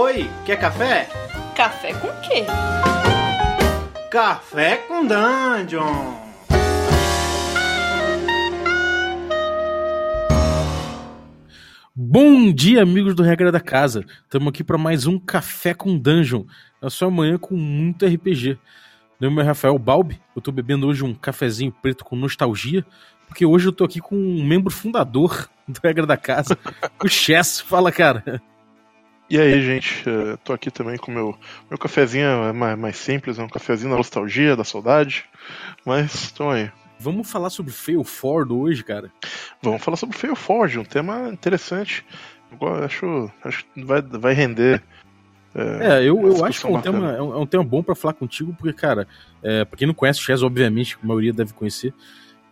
Oi, quer café? Café com quê? Café com Dungeon! Bom dia, amigos do Regra da Casa. Estamos aqui para mais um Café com Dungeon. Na sua manhã com muito RPG. Meu nome é Rafael Balbi. Eu tô bebendo hoje um cafezinho preto com nostalgia, porque hoje eu tô aqui com um membro fundador do Regra da Casa, o Chess. Fala, cara. E aí, gente, uh, tô aqui também com meu meu cafezinho é mais, mais simples, é um cafezinho da nostalgia, da saudade, mas tô aí. Vamos falar sobre Fail Ford hoje, cara? Vamos falar sobre Fail Ford, um tema interessante. Eu acho, acho que vai, vai render. É, eu, eu acho que é um, tema, é, um, é um tema bom para falar contigo, porque, cara, é, pra quem não conhece o Chess, obviamente, a maioria deve conhecer.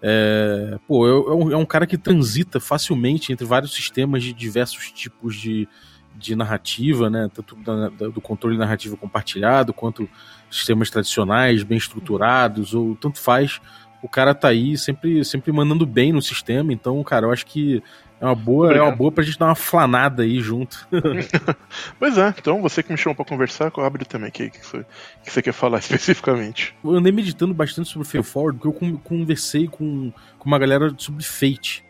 É, pô, é, um, é um cara que transita facilmente entre vários sistemas de diversos tipos de, de narrativa, né? Tanto da, da, do controle narrativo compartilhado, quanto sistemas tradicionais, bem estruturados, ou tanto faz o cara tá aí sempre, sempre mandando bem no sistema, então, cara, eu acho que é uma boa, Obrigado. é uma boa pra gente dar uma flanada aí junto. pois é, então você que me chamou pra conversar, abre também o que, que, você, que você quer falar especificamente. Eu andei meditando bastante sobre Fail Forward, porque eu conversei com, com uma galera sobre Fate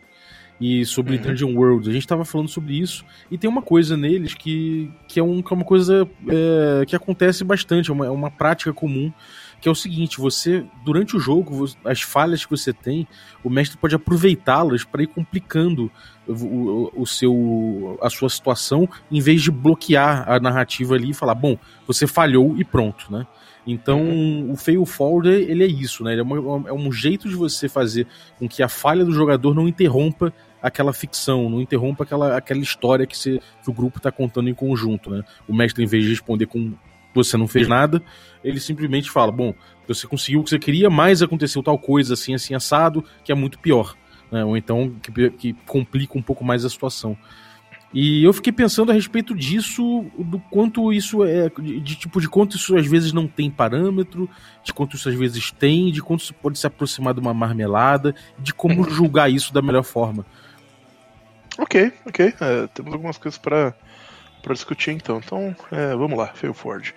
e sobre uhum. Dungeon World. A gente tava falando sobre isso e tem uma coisa neles que, que, é, um, que é uma coisa é, que acontece bastante, é uma, é uma prática comum que é o seguinte: você, durante o jogo, as falhas que você tem, o mestre pode aproveitá-las para ir complicando o, o, o, seu, a sua situação, em vez de bloquear a narrativa ali e falar, bom, você falhou e pronto, né? Então, uhum. o fail forward, ele é isso, né? Ele é, uma, é um jeito de você fazer com que a falha do jogador não interrompa aquela ficção, não interrompa aquela, aquela história que, você, que o grupo está contando em conjunto, né? O mestre, em vez de responder com você não fez nada, ele simplesmente fala: bom, você conseguiu o que você queria, mas aconteceu tal coisa assim, assim, assado, que é muito pior. Né? Ou então que, que complica um pouco mais a situação. E eu fiquei pensando a respeito disso, do quanto isso é, de, de, tipo, de quanto isso às vezes não tem parâmetro, de quanto isso às vezes tem, de quanto isso pode se aproximar de uma marmelada, de como julgar isso da melhor forma. Ok, ok. É, temos algumas coisas para discutir então. Então, é, vamos lá, Fail Ford.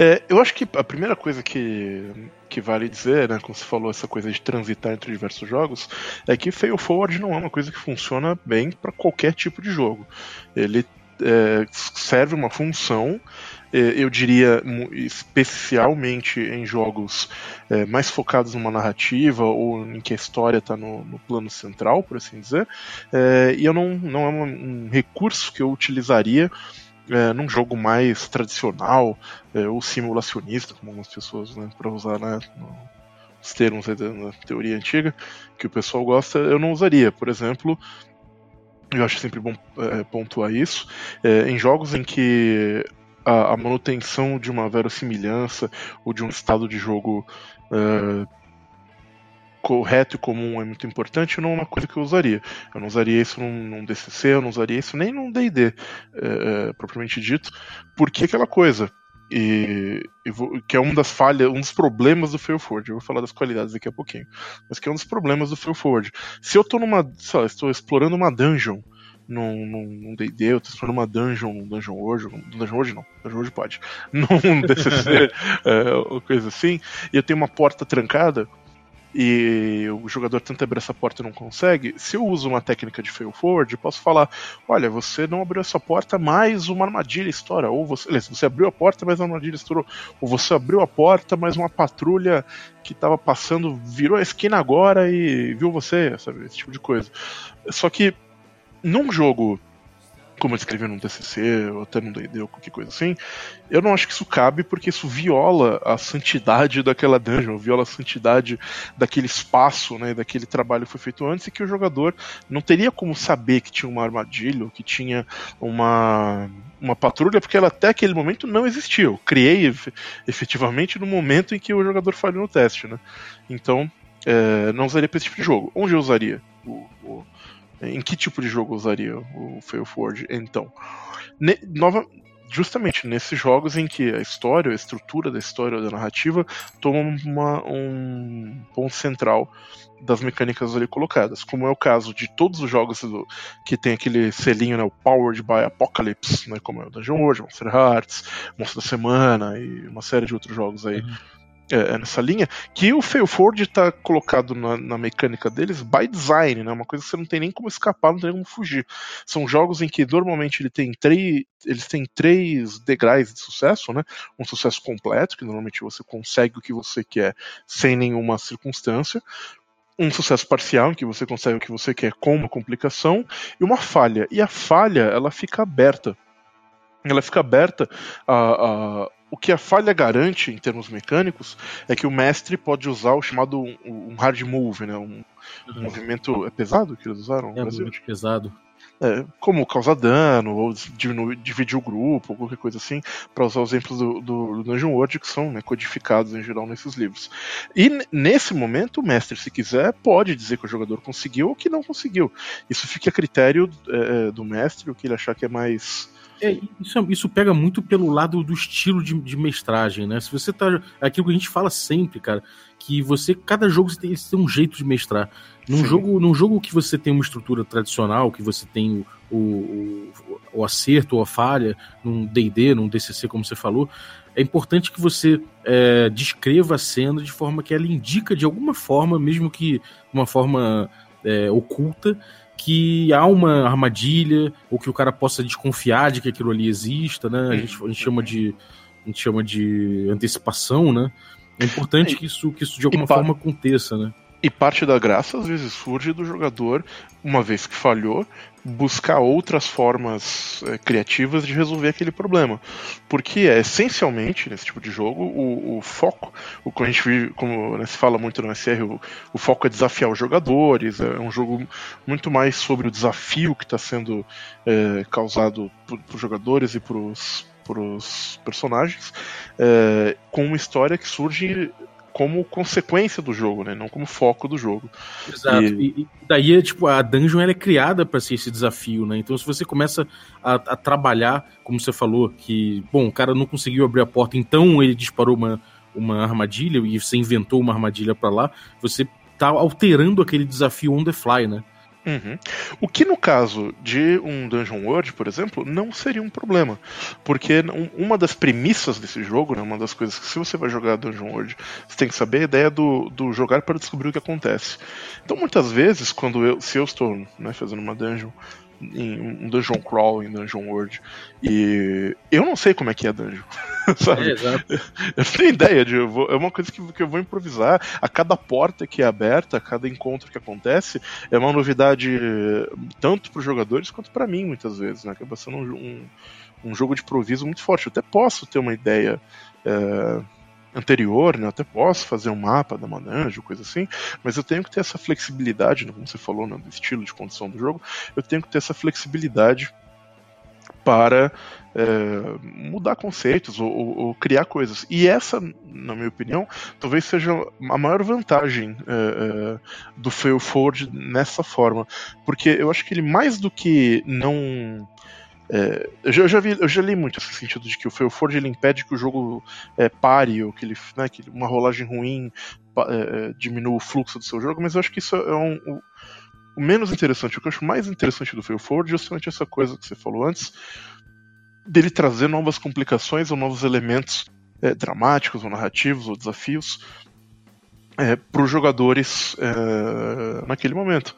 É, eu acho que a primeira coisa que, que vale dizer, né, como você falou, essa coisa de transitar entre diversos jogos, é que Fail Forward não é uma coisa que funciona bem para qualquer tipo de jogo. Ele é, serve uma função, eu diria especialmente em jogos é, mais focados numa narrativa ou em que a história está no, no, plano central, por assim dizer, é, e eu não, não é um recurso que eu utilizaria é, num jogo mais tradicional é, ou simulacionista, como algumas pessoas, né, para usar né, os termos da teoria antiga, que o pessoal gosta, eu não usaria. Por exemplo, eu acho sempre bom é, pontuar isso, é, em jogos em que a, a, manutenção de uma verossimilhança ou de um estado de jogo é, correto e comum é muito importante, não é uma coisa que eu usaria. Eu não usaria isso num, num DCC, eu não usaria isso nem num D&D, é, é, propriamente dito, porque aquela coisa, e, e vou, que é uma das falhas, um dos problemas do Fail Forward. Eu vou falar das qualidades daqui a pouquinho, mas que é um dos problemas do Fail Forward. Se eu estou numa, sei lá, estou explorando uma dungeon num D&D, eu estou explorando uma dungeon, num Dungeon World, num Dungeon World não, Dungeon World pode, num DCC, é, coisa assim, e eu tenho uma porta trancada, e o jogador tenta abrir essa porta e não consegue, se eu uso uma técnica de fail forward, posso falar: olha, você não abriu essa porta, mas uma armadilha estoura. Ou você, você abriu a porta, mas a armadilha estourou. Ou você abriu a porta, mas uma patrulha que estava passando virou a esquina agora e viu você, sabe? Esse tipo de coisa. Só que num jogo como eu escrevi num TCC ou até num D&D ou qualquer coisa assim, eu não acho que isso cabe porque isso viola a santidade daquela dungeon, viola a santidade daquele espaço, né, daquele trabalho que foi feito antes e que o jogador não teria como saber que tinha uma armadilha ou que tinha uma uma patrulha porque ela até aquele momento não existia. Eu criei efetivamente no momento em que o jogador falhou no teste, né? Então, é, não usaria para esse tipo de jogo. Onde eu usaria o, o em que tipo de jogo usaria o Fail Forward então? Ne nova, justamente nesses jogos em que a história, a estrutura da história, da narrativa, toma uma, um ponto central das mecânicas ali colocadas, como é o caso de todos os jogos do, que tem aquele selinho, né, o Powered by Apocalypse, né, como é o Dungeon World, Monster Hearts, Monstro da Semana e uma série de outros jogos aí. Uhum. É, é, nessa linha, que o Fail Forward está colocado na, na, mecânica deles by design, né? Uma coisa que você não tem nem como escapar, não tem como fugir. São jogos em que normalmente ele tem três, eles têm três degraus de sucesso, né? Um sucesso completo, que normalmente você consegue o que você quer sem nenhuma circunstância um sucesso parcial, em que você consegue o que você quer com uma complicação, e uma falha. E a falha, ela fica aberta. Ela fica aberta a o que a falha garante em termos mecânicos é que o mestre pode usar o chamado um, um hard move, né? Um, um movimento é pesado que eles usaram é, Brasil? Muito pesado. É, como causar dano, ou diminuir, dividir o grupo, ou qualquer coisa assim, para usar os exemplos do, do, do Dungeon World que são né, codificados em geral nesses livros. E nesse momento, o mestre, se quiser, pode dizer que o jogador conseguiu ou que não conseguiu. Isso fica a critério é, do mestre, o que ele achar que é mais é, isso, isso pega muito pelo lado do estilo de, de mestragem, né? Se você tá. É aquilo que a gente fala sempre, cara, que você. Cada jogo você tem, você tem um jeito de mestrar. Num jogo, num jogo que você tem uma estrutura tradicional, que você tem o, o, o acerto ou a falha, num DD, num DCC, como você falou, é importante que você é, descreva a cena de forma que ela indica de alguma forma, mesmo que de uma forma é, oculta, que há uma armadilha, ou que o cara possa desconfiar de que aquilo ali exista, né? A gente, a gente chama de. A gente chama de antecipação, né? É importante que isso, que isso de alguma forma aconteça, né? E parte da graça às vezes surge do jogador, uma vez que falhou, buscar outras formas é, criativas de resolver aquele problema. Porque é essencialmente, nesse tipo de jogo, o, o foco, o que a gente vive, como né, se fala muito no SR, o, o, foco é desafiar os jogadores, é um jogo muito mais sobre o desafio que está sendo é, causado para os jogadores e para os personagens, é, com uma história que surge como consequência do jogo, né? Não como foco do jogo. Exato. E, e daí, tipo, a dungeon ela é criada para ser esse desafio, né? Então, se você começa a, a, trabalhar, como você falou, que, bom, o cara não conseguiu abrir a porta, então ele disparou uma, uma armadilha e você inventou uma armadilha para lá, você tá alterando aquele desafio on the fly, né? Uhum. O que no caso de um Dungeon World, por exemplo, não seria um problema. Porque uma das premissas desse jogo, né, uma das coisas que se você vai jogar Dungeon World, você tem que saber a ideia do, do jogar para descobrir o que acontece. Então muitas vezes, quando eu, se eu estou né, fazendo uma dungeon em um dungeon crawl em Dungeon World. E eu não sei como é que é dungeon. Sabe? É, exato. Eu não tenho ideia de. Vou, é uma coisa que, que eu vou improvisar. A cada porta que é aberta, a cada encontro que acontece, é uma novidade tanto para os jogadores quanto para mim, muitas vezes. Né? Acaba sendo um, um, um, jogo de improviso muito forte. Eu até posso ter uma ideia. É, anterior, né? Eu até posso fazer um mapa da Mananjo, coisa assim, mas eu tenho que ter essa flexibilidade, né? como você falou, né? do estilo de condição do jogo, eu tenho que ter essa flexibilidade para é, mudar conceitos ou, ou, criar coisas. E essa, na minha opinião, talvez seja a maior vantagem é, é, do Fail Forward nessa forma. Porque eu acho que ele, mais do que não é, eu, já, eu, já vi, eu já li muito esse sentido de que o Fail Forge ele impede que o jogo é, pare, ou que, ele, né, que uma rolagem ruim é, diminua o fluxo do seu jogo, mas eu acho que isso é um, o, o, menos interessante. O que eu acho mais interessante do Fail Forge é justamente essa coisa que você falou antes, dele trazer novas complicações ou novos elementos é, dramáticos ou narrativos ou desafios é, para os jogadores é, naquele momento.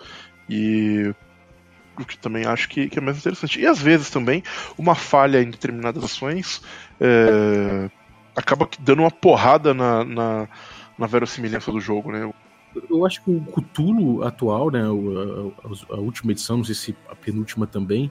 E o que também acho que, que, é mais interessante. E às vezes também, uma falha em determinadas ações é, acaba dando uma porrada na, na, na verossimilhança do jogo, né? Eu acho que o Cthulhu atual, né, a, a, a última edição, não sei se a penúltima também,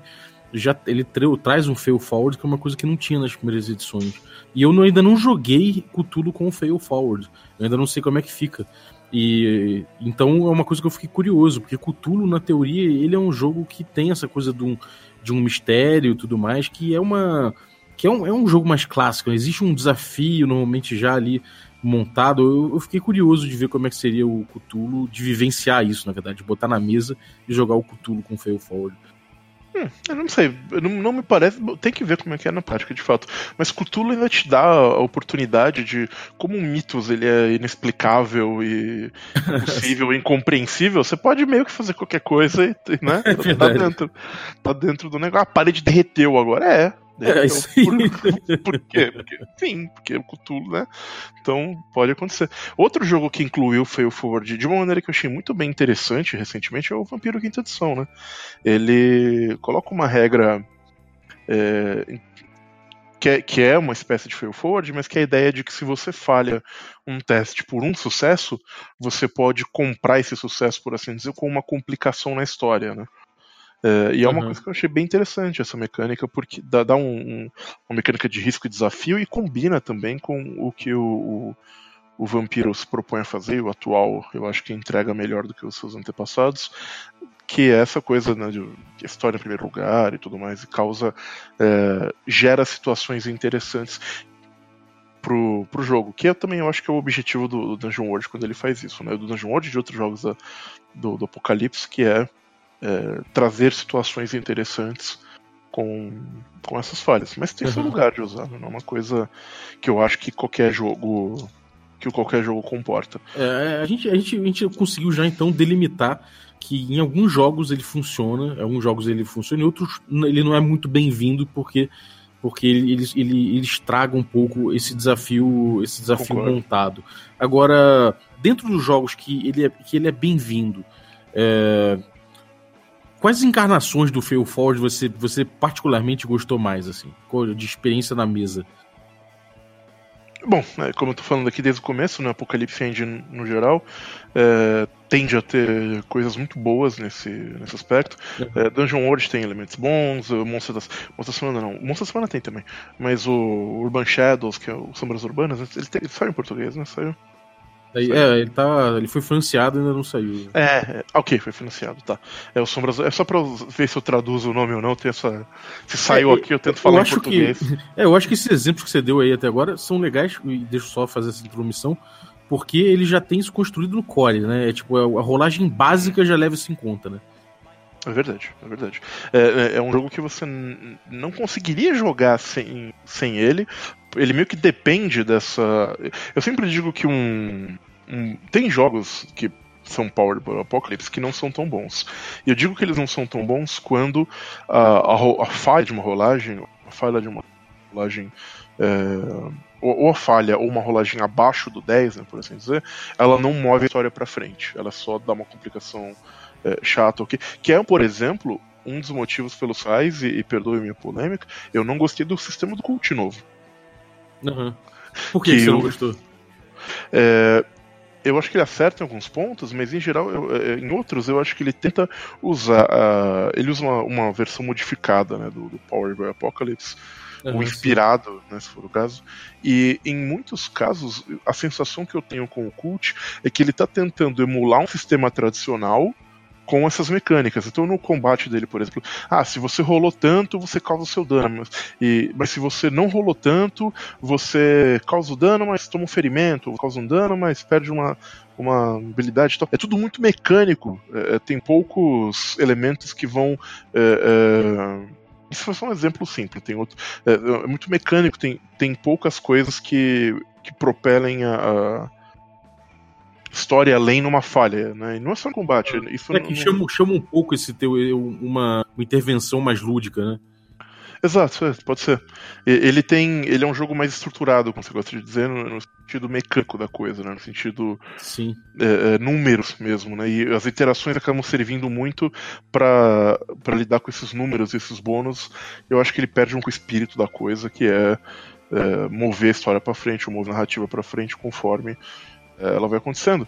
já ele traz um fail forward que é uma coisa que não tinha nas primeiras edições. E eu não, ainda não joguei Cthulhu com fail forward. Eu ainda não sei como é que fica. E então é uma coisa que eu fiquei curioso, porque Cthulhu, na teoria, ele é um jogo que tem essa coisa de um, de um mistério e tudo mais, que é uma. que é um, é um jogo mais clássico. Existe um desafio normalmente já ali montado. Eu, eu, fiquei curioso de ver como é que seria o Cthulhu, de vivenciar isso, na verdade, de botar na mesa e jogar o Cthulhu com o Fail Forward. Hum, eu não sei, não, não, me parece. Tem que ver como é que é na prática, de fato. Mas Cthulhu ainda te dá a oportunidade de, como um mitos ele é inexplicável e impossível, incompreensível, você pode meio que fazer qualquer coisa e, né? É tá, dentro, tá dentro do negócio. A parede derreteu agora. É, é, isso aí. Por, por quê? Porque, sim, porque o Cthulhu, né? Então pode acontecer. Outro jogo que incluiu o Fail Forward de uma maneira que eu achei muito bem interessante recentemente é o Vampiro Quinta Edição, né? Ele coloca uma regra. É, que é, que é, uma espécie de fail forward, mas que é a ideia de que se você falha um teste por um sucesso, você pode comprar esse sucesso, por assim dizer, com uma complicação na história, né? É, e é uma uhum. coisa que eu achei bem interessante essa mecânica, porque dá, dá um, um, uma mecânica de risco e desafio e combina também com o que o, o, o Vampiro se propõe a fazer, o atual eu acho que entrega melhor do que os seus antepassados, que é essa coisa né, de história em primeiro lugar e tudo mais, e causa. É, gera situações interessantes pro, pro jogo, que eu também eu acho que é o objetivo do, do Dungeon World quando ele faz isso, né? Do Dungeon World e de outros jogos da, do, do Apocalipse, que é é, trazer situações interessantes com, com essas falhas. Mas tem uhum. seu lugar de usar, não é uma coisa que eu acho que qualquer jogo que qualquer jogo comporta. É, a, gente, a, gente, a gente conseguiu já então delimitar que em alguns jogos ele funciona, em alguns jogos ele funciona, em outros ele não é muito bem-vindo porque porque ele, ele, ele, ele, estraga um pouco esse desafio esse desafio Concordo. montado. Agora, dentro dos jogos que ele é, que ele é bem-vindo, é, Quais encarnações do Fail Forward você, você particularmente gostou mais, assim? De experiência na mesa? Bom, é, como eu tô falando aqui desde o começo, né, Apocalipse Engine no geral é, tende a ter coisas muito boas nesse, nesse aspecto. É, Dungeon World tem elementos bons, o Monstro da, Monstro da Semana não, Monstro da Semana tem também, mas o Urban Shadows, que é o Sombras Urbanas, ele, tem, ele saiu em português, né? Saiu. É, ele, tá, ele foi financiado e ainda não saiu. É, é, ok, foi financiado, tá. É o Sombras. É só pra ver se eu traduzo o nome ou não. Tem essa, se saiu é, aqui, eu tento eu falar em português. Que, é, eu acho que esses exemplos que você deu aí até agora são legais, e deixa eu só fazer essa intromissão, porque ele já tem isso construído no core, né? É, tipo, a rolagem básica já leva isso em conta, né? É verdade, é verdade. É, é, é um jogo que você não conseguiria jogar sem, sem ele. Ele meio que depende dessa. Eu sempre digo que um. um tem jogos que são Powered by Apocalypse que não são tão bons. E eu digo que eles não são tão bons quando a, a, a falha de uma rolagem, a falha de uma rolagem. É, ou a falha ou uma rolagem abaixo do 10, né, por assim dizer, ela não move a história para frente. Ela só dá uma complicação é, chato aqui. Que é, por exemplo, um dos motivos pelos quais, e, e perdoe minha polêmica, eu não gostei do sistema do cult novo. Uhum. Por que, que você eu, não gostou? É, eu acho que ele acerta em alguns pontos, mas em geral, eu, é, em outros, eu acho que ele tenta usar. Uh, ele usa uma, uma, versão modificada né, do, do Power by Apocalypse. Uhum, ou inspirado, né, se for o caso. E em muitos casos, a sensação que eu tenho com o Cult é que ele está tentando emular um sistema tradicional com essas mecânicas. Então, no combate dele, por exemplo, ah, se você rolou tanto, você causa o seu dano. Mas, e, mas se você não rolou tanto, você causa o dano, mas toma um ferimento, causa um dano, mas perde uma, uma habilidade. É tudo muito mecânico. É, é, tem poucos elementos que vão. É, é, isso é só um exemplo simples. Tem outro. É, é, muito mecânico. Tem, tem poucas coisas que, que propelem a história além numa falha, né? E não é só um combate. Isso é que não... chama, chama um pouco esse teu uma, uma intervenção mais lúdica, né? Exato, é, pode ser. Ele tem. Ele é um jogo mais estruturado, como você gosta de dizer, no, no sentido mecânico da coisa, né? No sentido. Sim. É, é, números mesmo, né? E as interações acabam servindo muito para lidar com esses números, esses bônus. Eu acho que ele perde um com o espírito da coisa, que é, é mover a história para frente, ou mover a narrativa para frente conforme é, ela vai acontecendo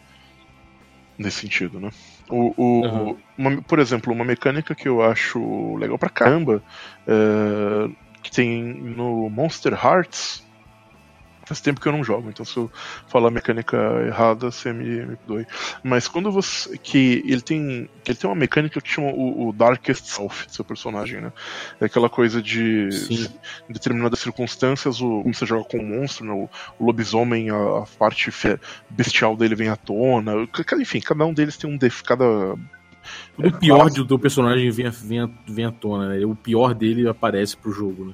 nesse sentido, né? O, o uhum. uma, por exemplo, uma mecânica que eu acho legal pra caramba é, que tem no Monster Hearts Faz tempo que eu não jogo, então se eu falar mecânica errada, você me, me doe. Mas quando você. que ele tem. que ele tem uma mecânica que chama o, o Darkest Self do seu personagem, né? É aquela coisa de. Sim. Em determinadas circunstâncias, o, como você joga com um monstro, né? o, o lobisomem, a, a, parte bestial dele vem à tona. Enfim, cada um deles tem um def, cada o pior do teu personagem vem, vem, vem à tona, né? O pior dele aparece pro jogo, né?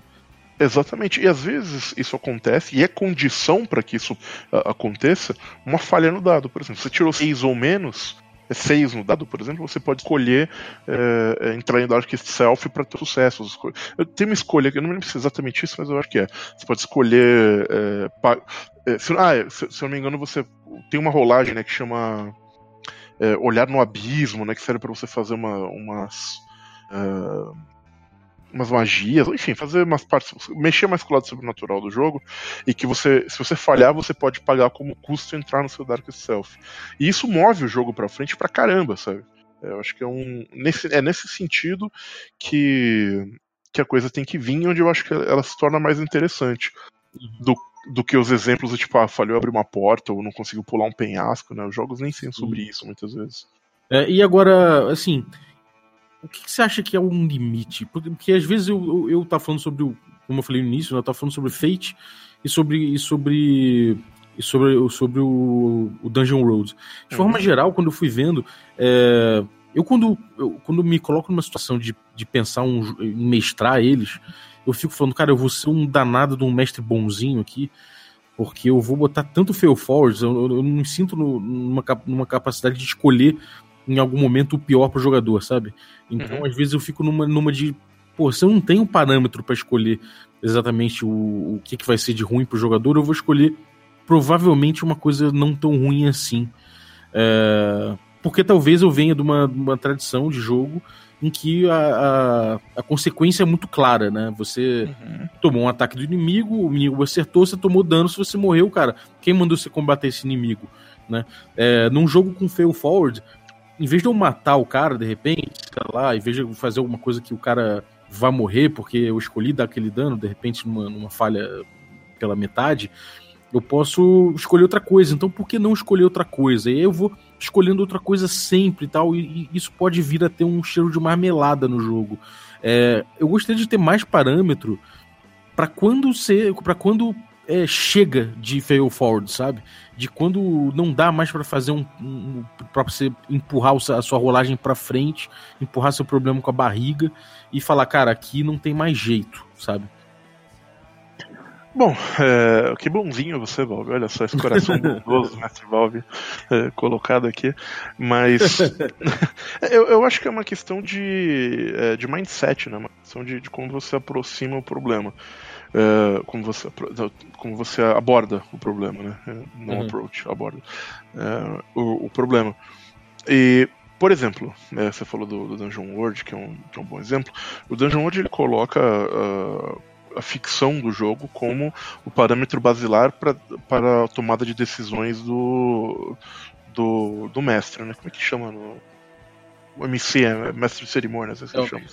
Exatamente, e às vezes isso acontece, e é condição para que isso uh, aconteça, uma falha no dado. Por exemplo, você tirou seis ou menos, é seis no dado, por exemplo, você pode escolher é, entrar em Dark Self para ter sucesso. Eu tenho uma escolha, eu não me lembro se é exatamente isso, mas eu acho que é. Você pode escolher. É, se, ah, se, se, eu não me engano, você tem uma rolagem né, que chama Olhar no Abismo, né, que serve para você fazer uma, umas. Uh, umas magias, enfim, fazer umas partes, mexer mais com o lado sobrenatural do jogo, e que você, se você falhar, você pode pagar como custo entrar no seu Dark Self. E isso move o jogo pra frente pra caramba, sabe? É, eu acho que é um. Nesse, é nesse sentido que, que a coisa tem que vir, onde eu acho que ela se torna mais interessante. Do, do que os exemplos do tipo, ah, falhou abrir uma porta ou não conseguiu pular um penhasco, né? Os jogos nem são sobre isso muitas vezes. É, e agora, assim, o que, que, você acha que é um limite? Porque, porque às vezes eu, eu, eu tá falando sobre o. Como eu falei no início, né, eu tava falando sobre Fate e sobre. E sobre e sobre, sobre o, o Dungeon Road. De uhum. forma geral, quando eu fui vendo, é, eu, quando, eu quando me coloco numa situação de, de pensar um, em mestrar eles, eu fico falando, cara, eu vou ser um danado de um mestre bonzinho aqui, porque eu vou botar tanto fail forwards, eu, eu, eu não me sinto no, numa, numa capacidade de escolher em algum momento o pior pro jogador, sabe? Então, uhum. às vezes eu fico numa, numa de. Pô, se eu não tenho um parâmetro para escolher exatamente o, o que, que vai ser de ruim pro jogador, eu vou escolher provavelmente uma coisa não tão ruim assim. É, porque talvez eu venha de uma, uma tradição de jogo em que a, a, a, consequência é muito clara, né? Você uhum. tomou um ataque do inimigo, o inimigo acertou, você tomou dano, se você morreu, cara, quem mandou você combater esse inimigo? Né? É, num jogo com fail forward, em vez de eu matar o cara de repente, sei lá, em vez de eu fazer alguma coisa que o cara vá morrer porque eu escolhi dar aquele dano, de repente numa, numa falha pela metade, eu posso escolher outra coisa. Então por que não escolher outra coisa? E aí eu vou escolhendo outra coisa sempre e tal, e, e isso pode vir a ter um cheiro de marmelada no jogo. É, eu gostaria de ter mais parâmetro para quando ser, para quando é, chega de fail forward, sabe? De quando não dá mais para fazer um, um para você empurrar a sua rolagem para frente, empurrar seu problema com a barriga e falar, cara, aqui não tem mais jeito, sabe? Bom, é, que bonzinho você, Valve. Olha só esse coração bondoso, Mestre Valve, é, colocado aqui. Mas eu, eu acho que é uma questão de, é, de mindset, né? Uma questão de, de como você aproxima o problema. É, como, você, como você aborda o problema, né? É, não uhum. approach, aborda é, o, o, problema. E, por exemplo, né, você falou do, do, Dungeon World, que é, um, que é um bom exemplo. O Dungeon World ele coloca uh, a ficção do jogo como o parâmetro basilar pra, para a tomada de decisões do, do, do mestre, né? Como é que chama no. O MC é mestre de cerimônias, assim que chama.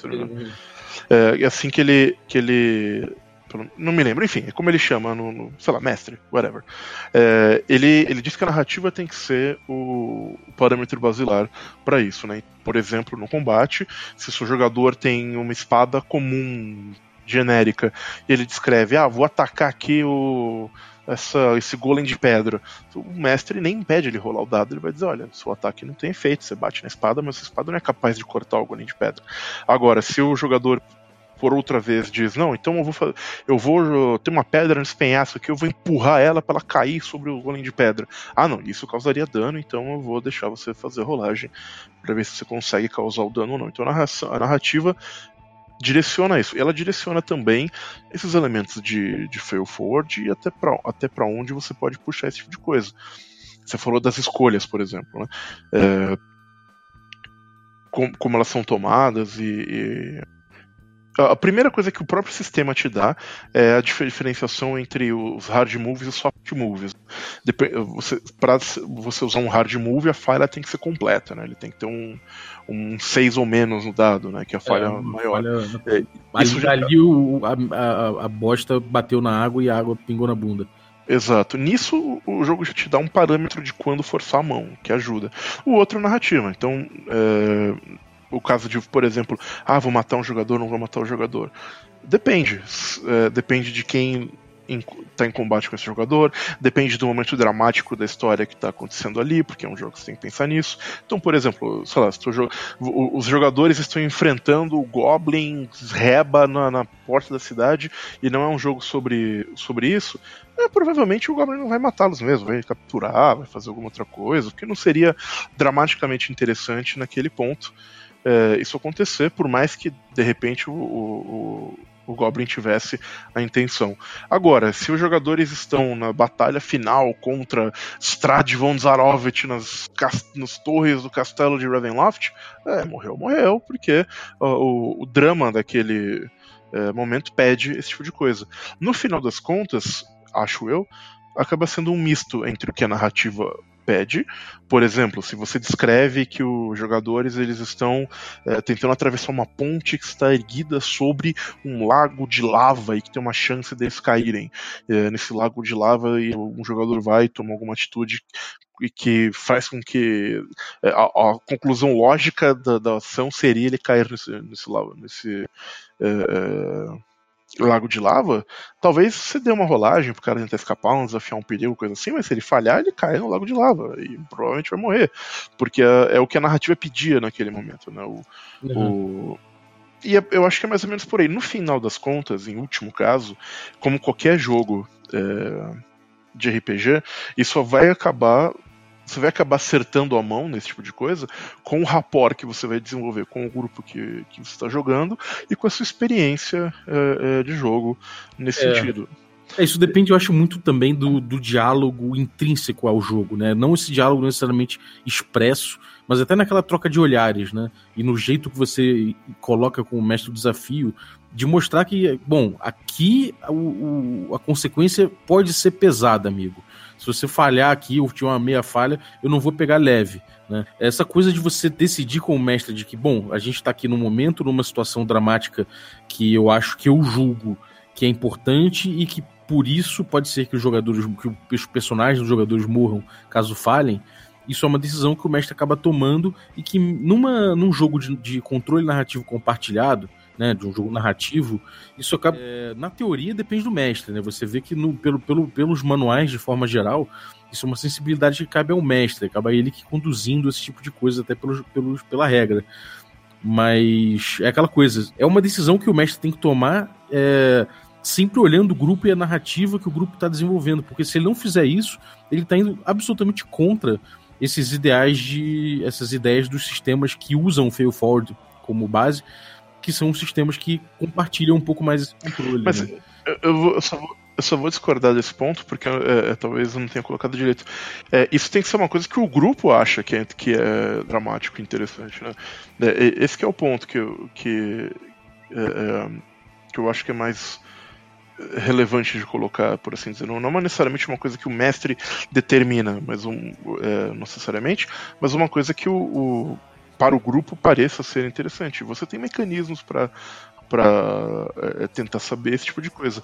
É, é assim que ele, que ele não me lembro, enfim, é como ele chama no, no sei lá, mestre, whatever. É, ele, ele diz que a narrativa tem que ser o, o parâmetro basilar para isso, né? Por exemplo, no combate, se o seu jogador tem uma espada comum, genérica, e ele descreve, ah, vou atacar aqui o essa, esse golem de pedra. O mestre nem impede ele rolar o dado, ele vai dizer: olha, seu ataque não tem efeito, você bate na espada, mas a espada não é capaz de cortar o golem de pedra. Agora, se o jogador por outra vez diz: Não, então eu vou eu vou ter uma pedra nesse penhasco aqui, eu vou empurrar ela para ela cair sobre o golem de pedra. Ah, não, isso causaria dano, então eu vou deixar você fazer a rolagem para ver se você consegue causar o dano ou não. Então a narrativa direciona isso. Ela direciona também esses elementos de, de fail forward e até para até onde você pode puxar esse tipo de coisa. Você falou das escolhas, por exemplo. Né? É, como, como, elas são tomadas e, e a primeira coisa que o próprio sistema te dá é a diferenciação entre os hard moves e os soft moves. Para você usar um hard move, a falha tem que ser completa, né? Ele tem que ter um, um 6 ou menos no dado, né? Que é a falha é, maior. Falha... É, ali, já... ali o, a, a, a bosta bateu na água e a água pingou na bunda. Exato. Nisso o jogo já te dá um parâmetro de quando forçar a mão, que ajuda. O outro é narrativa. Então, é, o caso de, por exemplo, ah, vou matar um jogador, não vou matar o jogador. Depende. É, depende de quem em, tá em combate com esse jogador, depende do momento dramático da história que está acontecendo ali, porque é um jogo que você tem que pensar nisso. Então, por exemplo, sei lá, jo os jogadores estão enfrentando o Goblin Reba na, na, porta da cidade e não é um jogo sobre, sobre isso, é, provavelmente o Goblin não vai matá-los mesmo, vai capturar, vai fazer alguma outra coisa, o que não seria dramaticamente interessante naquele ponto. É, isso acontecer, por mais que de repente o, o, o Goblin tivesse a intenção. Agora, se os jogadores estão na batalha final contra Strad von nas, nas torres do castelo de Ravenloft, é, morreu, morreu, porque o, o drama daquele é, momento pede esse tipo de coisa. No final das contas, acho eu, acaba sendo um misto entre o que a narrativa pede. Por exemplo, se você descreve que os jogadores eles estão é, tentando atravessar uma ponte que está erguida sobre um lago de lava e que tem uma chance deles caírem é, nesse lago de lava e um jogador vai tomar alguma atitude e que faz com que é, a, a conclusão lógica da, da, ação seria ele cair nesse, nesse, nesse é lago de lava, talvez você dê uma rolagem pro cara tentar escapar, um desafiar um perigo, coisa assim, mas se ele falhar, ele cai no lago de lava e provavelmente vai morrer. Porque é, é o que a narrativa pedia naquele momento, né? O, uhum. o... E é, eu acho que é mais ou menos por aí. No final das contas, em último caso, como qualquer jogo é, de RPG, isso vai acabar você vai acabar acertando a mão nesse tipo de coisa com o rapport que você vai desenvolver com o grupo que, que você está jogando e com a sua experiência é, é, de jogo nesse é. sentido. É, isso depende, eu acho, muito também do, do diálogo intrínseco ao jogo, né? Não esse diálogo necessariamente expresso, mas até naquela troca de olhares, né? E no jeito que você coloca com o mestre do desafio, de mostrar que, bom, aqui o, o, a consequência pode ser pesada, amigo. Se você falhar aqui ou tiver uma meia falha, eu não vou pegar leve. Né? Essa coisa de você decidir com o mestre de que, bom, a gente está aqui num momento, numa situação dramática que eu acho que eu julgo que é importante e que por isso pode ser que os jogadores, que os personagens dos jogadores morram caso falhem. Isso é uma decisão que o mestre acaba tomando e que numa, num jogo de, de controle narrativo compartilhado, né, de um jogo narrativo, isso acaba. É, na teoria depende do mestre, né? Você vê que no, pelo, pelo, pelos manuais, de forma geral, isso é uma sensibilidade que cabe ao mestre, acaba ele que conduzindo esse tipo de coisa, até pelos, pelos, pela regra. Mas é aquela coisa, é uma decisão que o mestre tem que tomar é, sempre olhando o grupo e a narrativa que o grupo está desenvolvendo, porque se ele não fizer isso, ele está indo absolutamente contra esses ideais de essas ideias dos sistemas que usam o fail forward como base que são sistemas que compartilham um pouco mais esse controle. Mas né? eu, eu, vou, eu, só vou, eu, só vou, discordar desse ponto, porque é, é, talvez eu não tenha colocado direito. É, isso tem que ser uma coisa que o grupo acha que é, que é dramático e interessante. Né? É, esse que é o ponto que eu, que, é, é, que eu acho que é mais relevante de colocar, por assim dizer. Não, não é necessariamente uma coisa que o mestre determina, mas um, necessariamente, mas uma coisa que o, o para o grupo pareça ser interessante. Você tem mecanismos para para é, tentar saber esse tipo de coisa.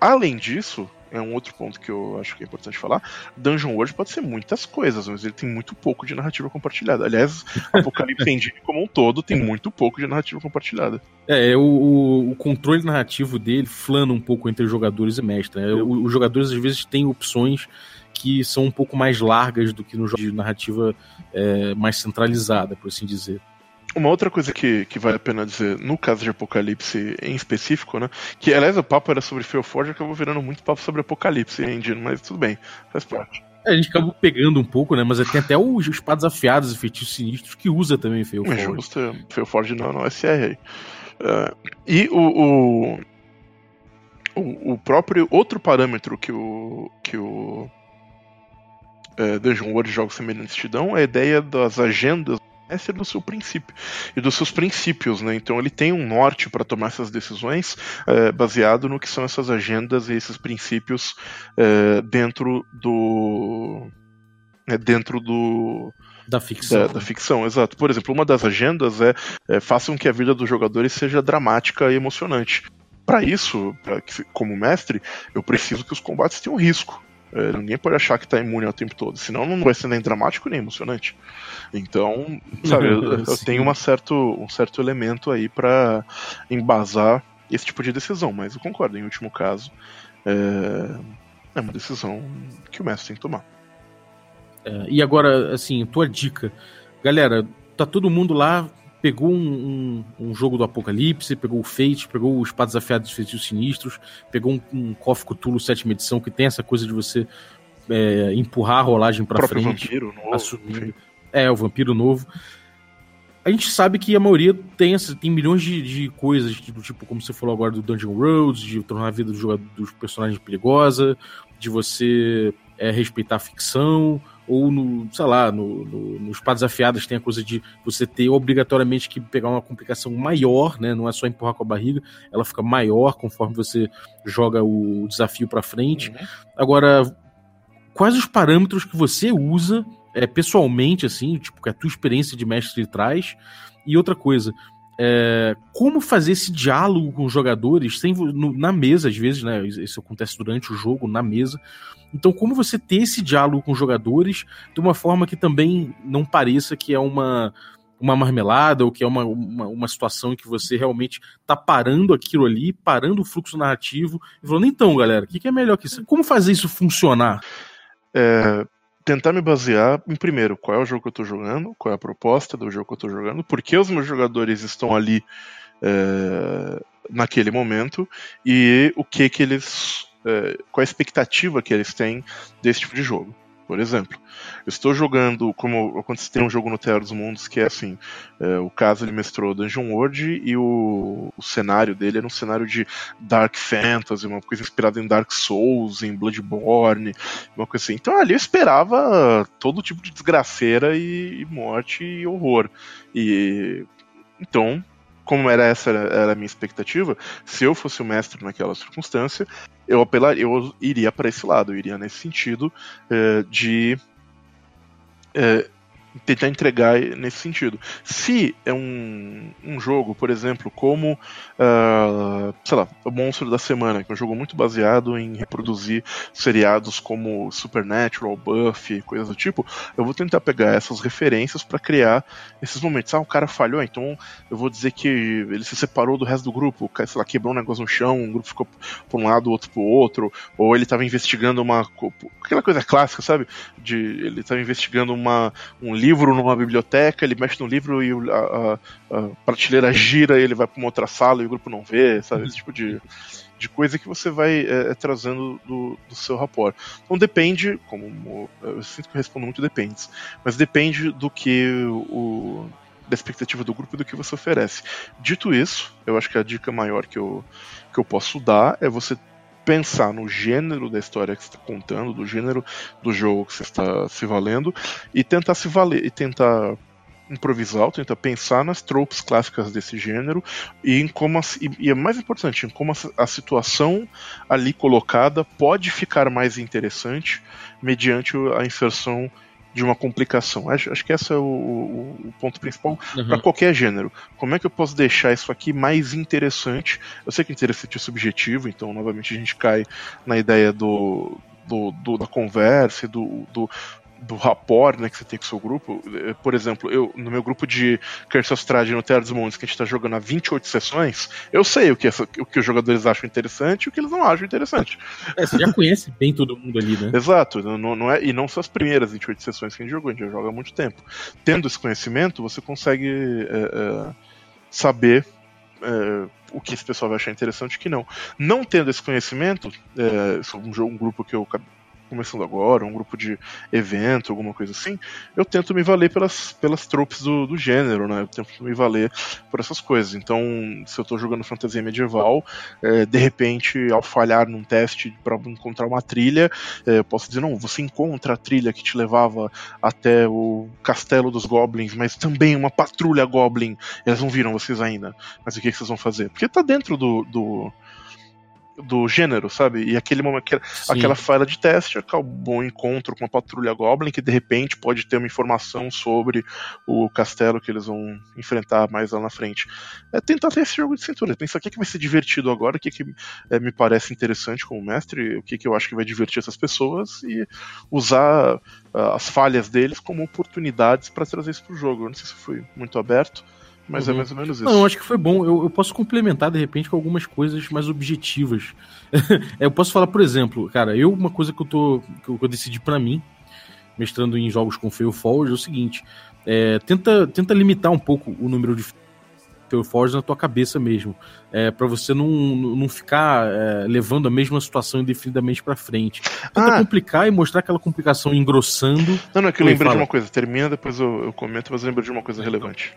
Além disso, é um outro ponto que eu acho que é importante falar. Dungeon World pode ser muitas coisas, mas ele tem muito pouco de narrativa compartilhada. Aliás, Apocalipse Engine como um todo tem muito pouco de narrativa compartilhada. É, o, o controle narrativo dele flana um pouco entre jogadores e mestre. Né? Os jogadores às vezes têm opções que são um pouco mais largas do que no jogo de narrativa é, mais centralizada, por assim dizer. Uma outra coisa que, que vale a pena dizer, no caso de Apocalipse em específico, né? Que aliás o papo era sobre Feoforge, acabou virando muito papo sobre Apocalipse Engine, mas tudo bem, faz parte. É, a gente acabou pegando um pouco, né? Mas tem até os espadas afiados e feitiços sinistros que usa também Feoforge. É justo, Feoforge não, não SR aí. Uh, e o, o, o, o, próprio outro parâmetro que o, que o é, Dungeon World jogos semelhantes te dão é a ideia das agendas mestre do seu princípio e dos seus princípios, né? Então ele tem um norte para tomar essas decisões é, baseado no que são essas agendas e esses princípios é, dentro do é, dentro do da ficção. Da, da, ficção, exato. Por exemplo, uma das agendas é, é façam que a vida dos jogadores seja dramática e emocionante. Para isso, pra, como mestre, eu preciso que os combates tenham risco. É, ninguém pode achar que tá imune ao tempo todo, senão não vai ser nem dramático nem emocionante. Então, sabe, eu, eu tenho uma certo, um certo elemento aí para embasar esse tipo de decisão, mas eu concordo, em último caso, é, é uma decisão que o mestre tem que tomar. É, e agora, assim, tua dica. Galera, tá todo mundo lá, pegou um, um, um, jogo do Apocalipse, pegou o Fate, pegou o Espadas Afiados dos Feitiços Sinistros, pegou um, um KOF Cthulhu sétima edição, que tem essa coisa de você é, empurrar a rolagem pra frente. Vampiro novo, assumindo. É, o Vampiro Novo. A gente sabe que a maioria tem, essa, tem milhões de, de coisas, do tipo, como você falou agora, do Dungeon Roads, de tornar a vida do jogador, dos personagens perigosa, de você é, respeitar a ficção, ou no, sei lá, no, no, no Espadas Afiadas tem a coisa de você ter obrigatoriamente que pegar uma complicação maior, né? Não é só empurrar com a barriga, ela fica maior conforme você joga o desafio para frente. Uhum. Agora, quais os parâmetros que você usa é, pessoalmente, assim, tipo, que a tua experiência de mestre traz? E outra coisa, é, como fazer esse diálogo com os jogadores sem, no, na mesa, às vezes, né? Isso acontece durante o jogo, na mesa. Então, como você ter esse diálogo com os jogadores de uma forma que também não pareça que é uma, uma marmelada ou que é uma, uma, uma situação em que você realmente tá parando aquilo ali, parando o fluxo narrativo e falando, então, galera, o que, que, é melhor que isso? Como fazer isso funcionar? É, tentar me basear em, primeiro, qual é o jogo que eu tô jogando, qual é a proposta do jogo que eu tô jogando, por que os meus jogadores estão ali é, naquele momento e o que que eles qual a expectativa que eles têm desse tipo de jogo. Por exemplo, eu estou jogando, como tem um jogo no Terra dos Mundos, que é assim, é, o caso ele mestrou Dungeon World e o, o, cenário dele era um cenário de Dark Fantasy, uma coisa inspirada em Dark Souls, em Bloodborne, uma coisa assim. Então ali eu esperava todo tipo de desgraceira e, e morte e horror. E então como era essa era a minha expectativa, se eu fosse o mestre naquela circunstância, eu apelar, eu iria para esse lado, eu iria nesse sentido é, de é, tentar entregar nesse sentido. Se é um, um jogo, por exemplo, como, uh, sei lá, o Monstro da Semana, que é um jogo muito baseado em reproduzir seriados como Supernatural, Buffy, coisas do tipo, eu vou tentar pegar essas referências para criar esses momentos. Ah, o cara falhou, então eu vou dizer que ele se separou do resto do grupo, o sei lá, quebrou um negócio no chão, um grupo ficou por um lado, outro pro outro, ou ele estava investigando uma. aquela coisa clássica, sabe? De, ele estava investigando uma, um livro numa biblioteca, ele mexe no livro e a, a, a prateleira gira e ele vai para uma outra sala e o grupo não vê, sabe? Esse tipo de, de coisa que você vai é, é, trazendo do, do seu rapport. Então depende, como eu sinto que eu respondo muito depende, mas depende do que o da expectativa do grupo e do que você oferece. Dito isso, eu acho que a dica maior que eu, que eu posso dar é você pensar no gênero da história que você está contando, do gênero do jogo que você está se valendo e tentar se valer e tentar improvisar, tentar pensar nas tropes clássicas desse gênero e em como a, e é mais importante, em como a, a situação ali colocada pode ficar mais interessante mediante a inserção de uma complicação. Acho, acho que esse é o, o, o ponto principal uhum. para qualquer gênero. Como é que eu posso deixar isso aqui mais interessante? Eu sei que interessante é subjetivo, então novamente a gente cai na ideia do, do, do, da conversa, do, do, do rapport né, que você tem com o seu grupo. Eh, por exemplo, eu no meu grupo de Curse of Strahd no Terra dos Montes, que a gente está jogando há 28 sessões, eu sei o que, essa, o que os jogadores acham interessante e o que eles não acham interessante. É, você já conhece bem todo mundo ali, né? Exato, não, não é, e não são as primeiras 28 sessões que a gente jogou, a gente já joga há muito tempo. Tendo esse conhecimento, você consegue é, é, saber é, o que esse pessoal vai achar interessante e o que não. Não tendo esse conhecimento, é, um, um grupo que eu começando agora, um grupo de evento, alguma coisa assim, eu tento me valer pelas, pelas tropes do, do gênero, né? Eu tento me valer por essas coisas. Então, se eu tô jogando fantasia medieval, é, de repente, ao falhar num teste para encontrar uma trilha, é, eu posso dizer, não, você encontra a trilha que te levava até o castelo dos goblins, mas também uma patrulha goblin. Eles não viram vocês ainda. Mas o que, que vocês vão fazer? Porque tá dentro do, do do gênero, sabe? E aquele momento, aquela, aquela falha de teste acabou um encontro com uma patrulha Goblin que de repente pode ter uma informação sobre o castelo que eles vão enfrentar mais lá na frente. É tentar ter esse jogo de cintura, pensar o que, é que vai ser divertido agora, o que, é que é, me parece interessante como mestre, o que, é que eu acho que vai divertir essas pessoas e usar uh, as falhas deles como oportunidades para trazer isso pro jogo. Eu não sei se foi muito aberto mas é Uhum. mais ou menos isso. Não, eu acho que foi bom. Eu, eu posso complementar, de repente, com algumas coisas mais objetivas. É, eu posso falar, por exemplo, cara, eu, uma coisa que eu, tô, que eu, decidi pra mim, mestrando em jogos com Fail Forward, é o seguinte: é, tenta, tenta limitar um pouco o número de Fail Forwards na tua cabeça mesmo. É, para você não, não ficar é, levando a mesma situação indefinidamente pra frente. Tenta Ah. complicar e mostrar aquela complicação engrossando. Não, não, é que eu Oi, lembrei de fala. uma coisa. Termina, depois eu, eu comento, mas eu lembro de uma coisa relevante.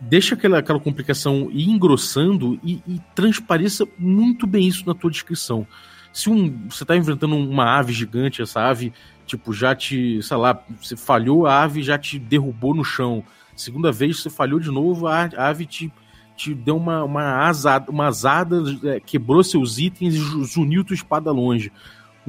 Deixa aquela, aquela complicação ir engrossando e, e transpareça muito bem isso na tua descrição. Se um, você está enfrentando uma ave gigante, essa ave, tipo, já te, sei lá, você falhou, a ave já te derrubou no chão. Segunda vez você falhou de novo, a ave te, te deu uma, uma, azada, uma azada, é, quebrou seus itens e zuniu tua espada longe.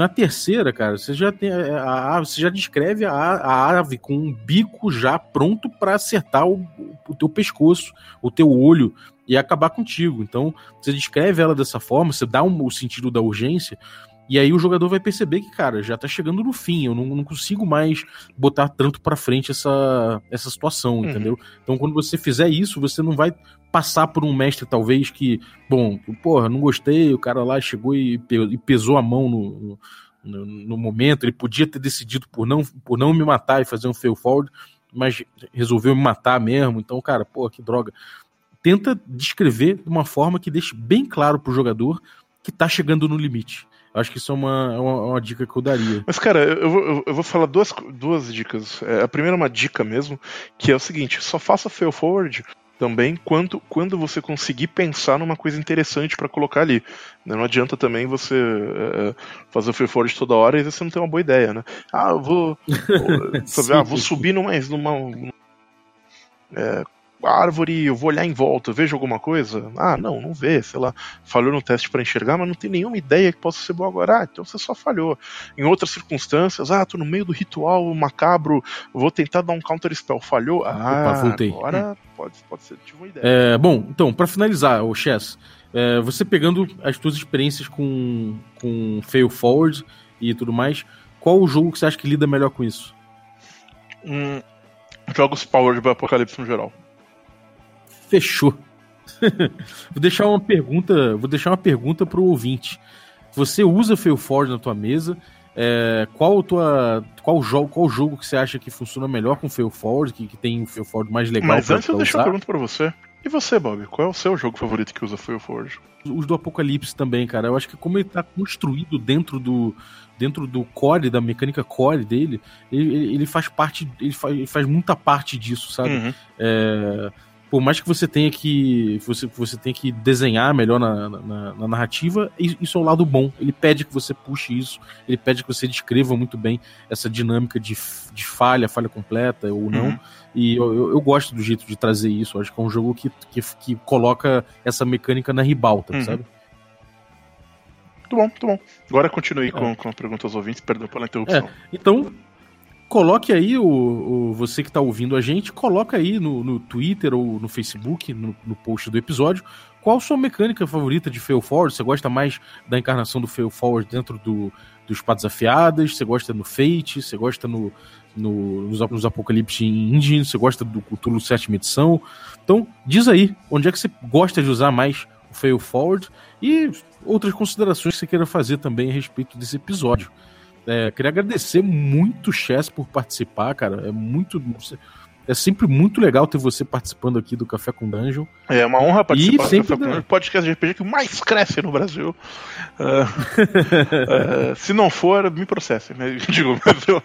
Na terceira, cara, você já tem a, a ave, você já descreve a, a ave com um bico já pronto para acertar o, o teu pescoço, o teu olho e acabar contigo. Então, você descreve ela dessa forma, você dá um, o sentido da urgência, e aí o jogador vai perceber que, cara, já tá chegando no fim, eu não, não consigo mais botar tanto pra frente essa, essa situação, Uhum. entendeu? Então, quando você fizer isso, você não vai passar por um mestre, talvez, que, bom, porra, não gostei, o cara lá chegou e, e pesou a mão no, no, no momento, ele podia ter decidido por não, por não me matar e fazer um fail forward, mas resolveu me matar mesmo, então, cara, pô, que droga. Tenta descrever de uma forma que deixe bem claro pro jogador que tá chegando no limite. Acho que isso é uma, é uma, uma dica que eu daria. Mas, cara, eu, vou- eu- vou falar duas, duas dicas. É, a primeira é uma dica mesmo, que é o seguinte: só faça fail forward também quando, quando você conseguir pensar numa coisa interessante pra colocar ali. né? Não adianta também você é, fazer o fail forward toda hora e você não tem uma boa ideia, né? Ah, eu vou. vou- sabe, ah, vou subir numa. numa é, árvore, eu vou olhar em volta, vejo alguma coisa? Ah, não, não vê, sei lá. Falhou no teste pra enxergar, mas não tem nenhuma ideia que possa ser boa agora. Ah, então você só falhou. Em outras circunstâncias, ah, tô no meio do ritual macabro, vou tentar dar um counter spell, falhou. Ah, voltei. agora pode, pode ser, tive uma ideia. É, bom, então, pra finalizar, o Chess, é, você pegando as tuas experiências com, com Fail Forward e tudo mais, qual o jogo que você acha que lida melhor com isso? Hum, jogos Powered by Apocalipse no geral. Fechou. vou deixar uma pergunta, vou deixar uma pergunta pro ouvinte. Você usa Fail Forward na tua mesa? É, qual tua qual jogo qual jogo que você acha que funciona melhor com Fail Forward, que, que tem o Fail Forward mais legal Mas antes eu deixo uma pergunta pra você. E você, Bob? Qual é o seu jogo favorito que usa Fail Forward? os do Apocalipse também, cara. Eu acho que como ele tá construído dentro do dentro do core, da mecânica core dele, ele, ele- ele faz parte, ele faz, ele faz muita parte disso, sabe? Uhum. É, por mais que você tenha que você, você tenha que desenhar melhor na, na- na narrativa, isso é o lado bom. Ele pede que você puxe isso, ele pede que você descreva muito bem essa dinâmica de, de falha, falha completa ou não. Uhum. E eu, eu- eu gosto do jeito de trazer isso. Eu acho que é um jogo que, que, que coloca essa mecânica na ribalta, Uhum. sabe? Muito bom, muito bom. Agora continue É. com, com a pergunta aos ouvintes, perdão pela interrupção. Então, coloque aí o, o- você que está ouvindo a gente, coloca aí no, no Twitter ou no Facebook, no, no post do episódio, qual sua mecânica favorita de Fail Forward? Você gosta mais da encarnação do Fail Forward dentro do, dos espadas afiadas? Você gosta no Fate? Você gosta no, no- nos, nos Apocalipse Engine? Você gosta do Cthulhu sétima edição? Então, diz aí, onde é que você gosta de usar mais o Fail Forward e outras considerações que você queira fazer também a respeito desse episódio. É, queria agradecer muito o Chess por participar, cara. É muito. É sempre muito legal ter você participando aqui do Café com Dungeon. É uma honra participar E do sempre Café com. Dungeon, podcast de RPG que mais cresce no Brasil. Ah, ah, se não for, me processem. Né? Digo, mas eu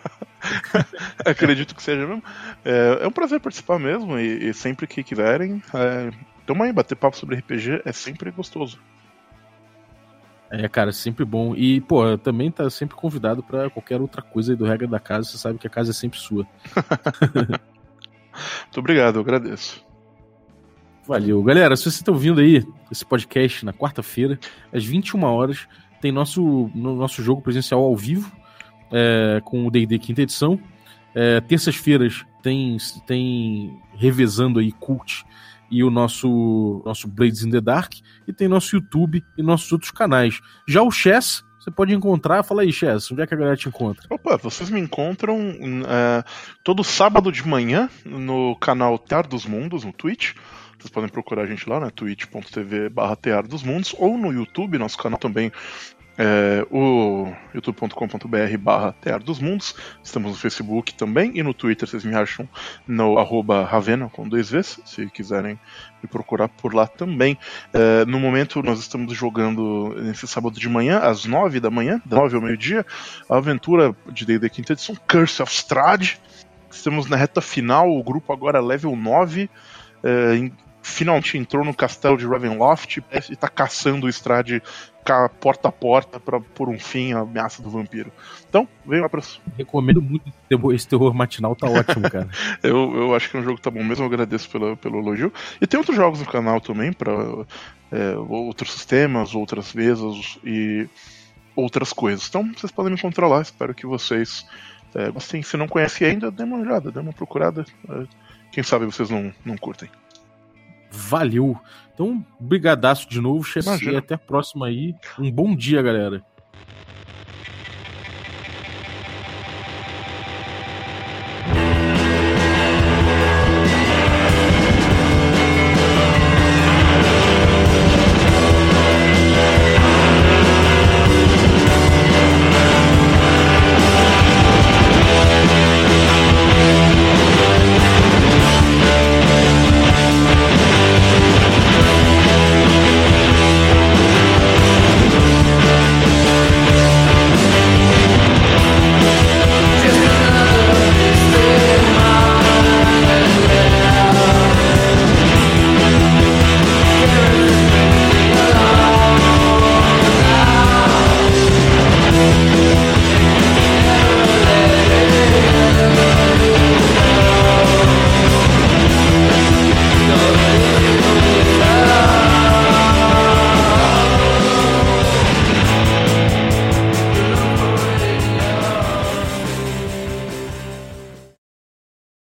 acredito que seja mesmo. É, é um prazer participar mesmo e, e sempre que quiserem, é, tamo aí, bater papo sobre RPG é sempre gostoso. É, cara, sempre bom. E, pô, também tá sempre convidado pra qualquer outra coisa aí do Regra da Casa. Você sabe que a casa é sempre sua. Muito obrigado, eu agradeço. Valeu. Galera, se você tá ouvindo aí esse podcast na quarta-feira, às 21 horas, tem nosso, no nosso jogo presencial ao vivo, é, com o D&D quinta edição. É, Terças-feiras tem, tem revezando aí Cult e o nosso, nosso Blades in the Dark, e tem nosso YouTube e nossos outros canais. Já o Chess, você pode encontrar. Fala aí, Chess, onde é que a galera te encontra? Opa, vocês me encontram é, todo sábado de manhã no canal Tear dos Mundos, no Twitch. Vocês podem procurar a gente lá, né? twitch.tv barra dos Mundos, ou no YouTube, nosso canal também é, o youtube.com.br barra Tear dos Mundos. Estamos no Facebook também e no Twitter vocês me acham no arroba Ravena com dois Vs, se quiserem me procurar por lá também. É, no momento nós estamos jogando nesse sábado de manhã, às nove da manhã, da nove ao meio-dia, a aventura de D&D quinta edição, Curse of Strahd. Estamos na reta final, o grupo agora é level 9. É, finalmente entrou no castelo de Ravenloft e está caçando o Strade porta a porta para por um fim a ameaça do vampiro. Então, vem lá pra. Recomendo muito esse terror, esse terror matinal, tá ótimo, cara. eu, eu acho que é um jogo que tá bom mesmo, eu agradeço pelo, pelo elogio. E tem outros jogos no canal também, para é, outros sistemas, outras mesas e outras coisas. Então, vocês podem me encontrar lá, espero que vocês é, gostem. Se não conhece ainda, dê uma olhada, dê uma procurada. É, quem sabe vocês não, não curtem. Valeu. Então, brigadaço de novo, chefe. E até a próxima aí. Um bom dia, galera.